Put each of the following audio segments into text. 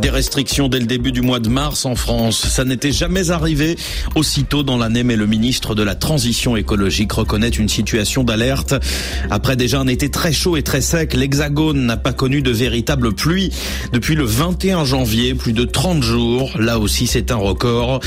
Des restrictions dès le début du mois de mars en France. Ça n'était jamais arrivé aussitôt dans l'année, mais le ministre de la Transition écologique reconnaît une situation d'alerte. Après déjà un été très chaud et très sec, l'Hexagone n'a pas connu de véritable pluie depuis le 21 janvier, plus de 30 jours. Là aussi, c'est un record.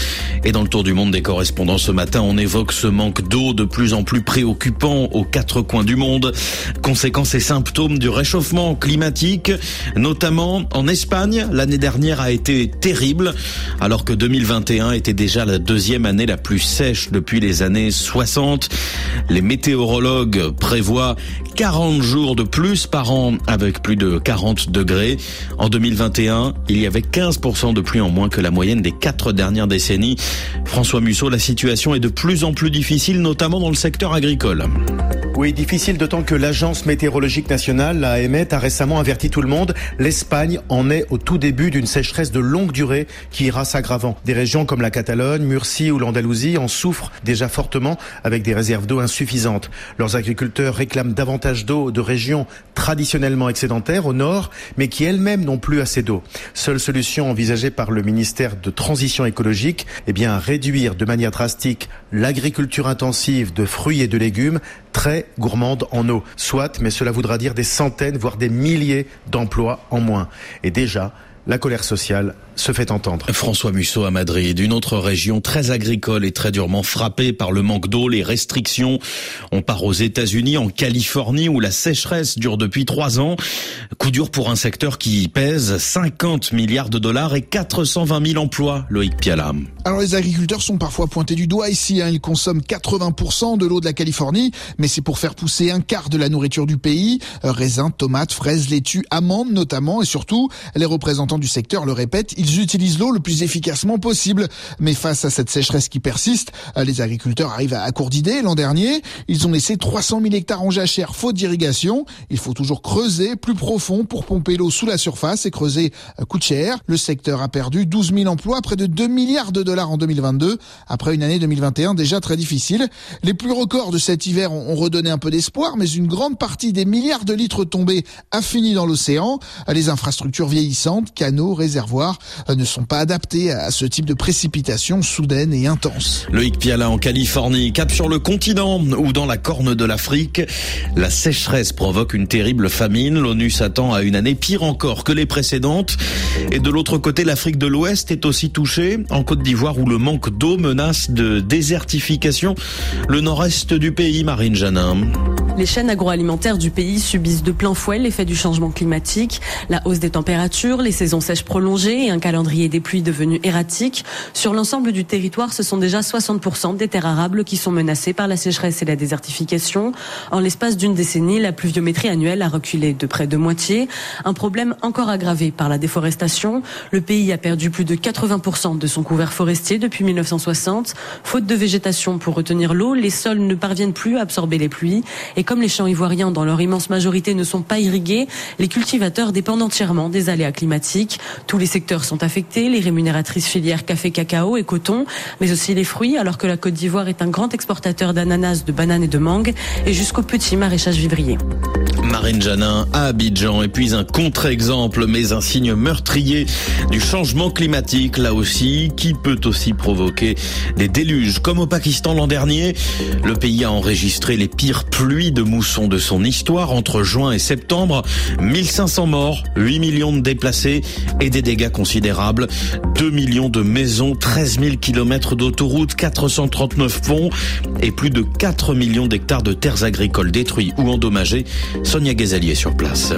Et dans le tour du monde des correspondants ce matin, on évoque ce manque d'eau de plus en plus préoccupant aux quatre coins du monde. Conséquences et symptômes du réchauffement climatique, notamment en Espagne. L'année dernière a été terrible, alors que 2021 était déjà la deuxième année la plus sèche depuis les années 60. Les météorologues prévoient 40 jours de plus par an avec plus de 40 degrés. En 2021, il y avait 15% de pluie en moins que la moyenne des quatre dernières décennies. François Musso, la situation est de plus en plus difficile, notamment dans le secteur agricole. Oui, difficile d'autant que l'Agence météorologique nationale, l'AMET, a récemment averti tout le monde. L'Espagne en est au tout début d'une sécheresse de longue durée qui ira s'aggravant. Des régions comme la Catalogne, Murcie ou l'Andalousie en souffrent déjà fortement avec des réserves d'eau insuffisantes. Leurs agriculteurs réclament davantage d'eau de régions traditionnellement excédentaires au nord, mais qui elles-mêmes n'ont plus assez d'eau. Seule solution envisagée par le ministère de Transition écologique, eh bien, réduire de manière drastique l'agriculture intensive de fruits et de légumes très gourmande en eau. Soit, mais cela voudra dire des centaines, voire des milliers d'emplois en moins. Et déjà, la colère sociale se fait entendre. François Musso à Madrid, une autre région très agricole et très durement frappée par le manque d'eau, les restrictions. On part aux États-Unis, en Californie, où la sécheresse dure depuis trois ans. Coup dur pour un secteur qui pèse 50 milliards de dollars et 420 000 emplois, Loïc Piala. Alors les agriculteurs sont parfois pointés du doigt ici. Hein. Ils consomment 80% de l'eau de la Californie, mais c'est pour faire pousser un quart de la nourriture du pays. Raisins, tomates, fraises, laitues, amandes notamment, et surtout, les représentants du secteur le répètent, ils utilisent l'eau le plus efficacement possible. Mais face à cette sécheresse qui persiste, les agriculteurs arrivent à court d'idées. L'an dernier, ils ont laissé 300 000 hectares en jachère faute d'irrigation. Il faut toujours creuser plus profond pour pomper l'eau sous la surface et creuser coûte cher. Le secteur a perdu 12 000 emplois, près de 2 milliards de dollars en 2022, après une année 2021 déjà très difficile. Les plus records de cet hiver ont redonné un peu d'espoir, mais une grande partie des milliards de litres tombés a fini dans l'océan. Les infrastructures vieillissantes, canaux, réservoirs, ne sont pas adaptés à ce type de précipitation soudaine et intense. Loïc Piala en Californie, cap sur le continent ou dans la corne de l'Afrique. La sécheresse provoque une terrible famine. L'ONU s'attend à une année pire encore que les précédentes. Et de l'autre côté, l'Afrique de l'Ouest est aussi touchée. En Côte d'Ivoire, où le manque d'eau menace de désertification le nord-est du pays, Marine Janin. Les chaînes agroalimentaires du pays subissent de plein fouet l'effet du changement climatique, la hausse des températures, les saisons sèches prolongées et un calendrier des pluies devenu erratique. Sur l'ensemble du territoire, ce sont déjà 60% des terres arables qui sont menacées par la sécheresse et la désertification. En l'espace d'une décennie, la pluviométrie annuelle a reculé de près de moitié. Un problème encore aggravé par la déforestation. Le pays a perdu plus de 80% de son couvert forestier depuis 1960. Faute de végétation pour retenir l'eau, les sols ne parviennent plus à absorber les pluies. Et comme les champs ivoiriens, dans leur immense majorité, ne sont pas irrigués, les cultivateurs dépendent entièrement des aléas climatiques. Tous les secteurs sont affectés, les rémunératrices filières café, cacao et coton, mais aussi les fruits, alors que la Côte d'Ivoire est un grand exportateur d'ananas, de bananes et de mangue, et jusqu'au petit maraîchage vivrier. Marine Janin à Abidjan. Et puis un contre-exemple, mais un signe meurtrier du changement climatique, là aussi, qui peut aussi provoquer des déluges. Comme au Pakistan l'an dernier, le pays a enregistré les pires pluies de mousson de son histoire entre juin et septembre. 1500 morts, 8 millions de déplacés et des dégâts considérables. 2 millions de maisons, 13 000 kilomètres d'autoroutes, 439 ponts et plus de 4 millions d'hectares de terres agricoles détruits ou endommagées. Sonia sur place.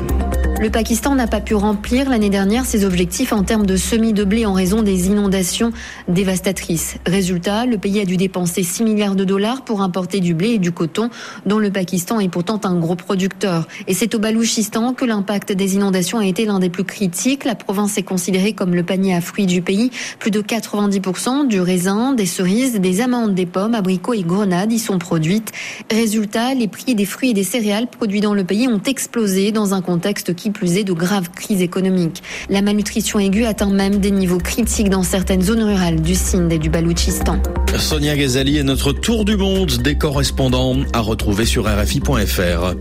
Le Pakistan n'a pas pu remplir l'année dernière ses objectifs en termes de semis de blé en raison des inondations dévastatrices. Résultat, le pays a dû dépenser 6 milliards de dollars pour importer du blé et du coton, dont le Pakistan est pourtant un gros producteur. Et c'est au Balouchistan que l'impact des inondations a été l'un des plus critiques. La province est considérée comme le panier à fruits du pays. Plus de 90% du raisin, des cerises, des amandes, des pommes, abricots et grenades y sont produites. Résultat, les prix des fruits et des céréales produits dans le pays ont explosé dans un contexte qui plus est de graves crises économiques. La malnutrition aiguë atteint même des niveaux critiques dans certaines zones rurales du Sindh et du Baloutchistan. Sonia Ghazali est notre tour du monde des correspondants à retrouver sur RFI.fr.